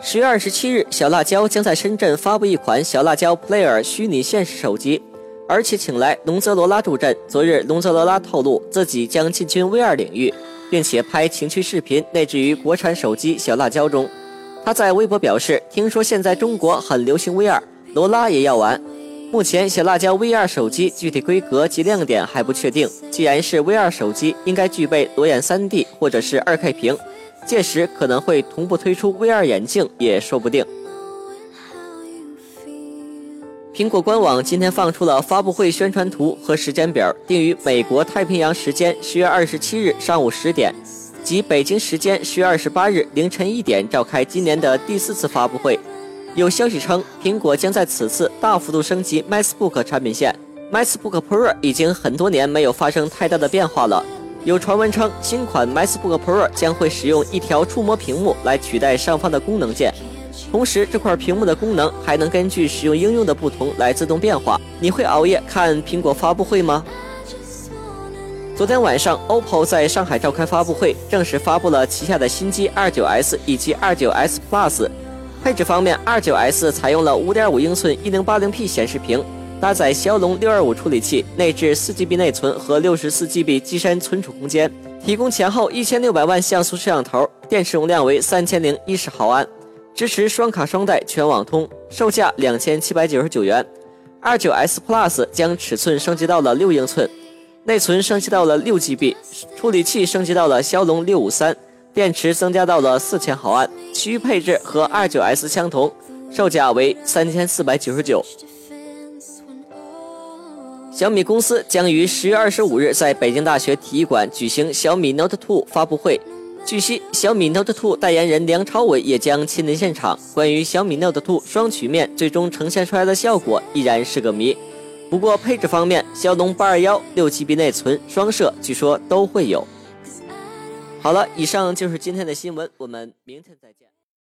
十月二十七日，小辣椒将在深圳发布一款小辣椒 Player 虚拟现实手机，而且请来龙泽罗拉助阵。昨日，龙泽罗拉透露自己将进军 VR 领域，并且拍情趣视频内置于国产手机小辣椒中。他在微博表示：“听说现在中国很流行 VR，罗拉也要玩。目前小辣椒 VR 手机具体规格及亮点还不确定。既然是 VR 手机，应该具备裸眼 3D 或者是 2K 屏。”届时可能会同步推出 VR 眼镜，也说不定。苹果官网今天放出了发布会宣传图和时间表，定于美国太平洋时间十月二十七日上午十点，及北京时间十月二十八日凌晨一点召开今年的第四次发布会。有消息称，苹果将在此次大幅度升级 MacBook 产品线，MacBook Pro 已经很多年没有发生太大的变化了。有传闻称，新款 MacBook Pro 将会使用一条触摸屏幕来取代上方的功能键，同时这块屏幕的功能还能根据使用应用的不同来自动变化。你会熬夜看苹果发布会吗？昨天晚上，OPPO 在上海召开发布会，正式发布了旗下的新机 29S 以及 29S Plus。配置方面，29S 采用了5.5英寸 1080P 显示屏。搭载骁龙六二五处理器，内置四 GB 内存和六十四 GB 机身存储空间，提供前后一千六百万像素摄像头，电池容量为三千零一十毫安，支持双卡双待全网通，售价两千七百九十九元。二九 S Plus 将尺寸升级到了六英寸，内存升级到了六 GB，处理器升级到了骁龙六五三，电池增加到了四千毫安，其余配置和二九 S 相同，售价为三千四百九十九。小米公司将于十月二十五日在北京大学体育馆举行小米 Note 2发布会。据悉，小米 Note 2代言人梁朝伟也将亲临现场。关于小米 Note 2双曲面最终呈现出来的效果依然是个谜。不过配置方面，骁龙八二幺、六 GB 内存、双摄，据说都会有。好了，以上就是今天的新闻，我们明天再见。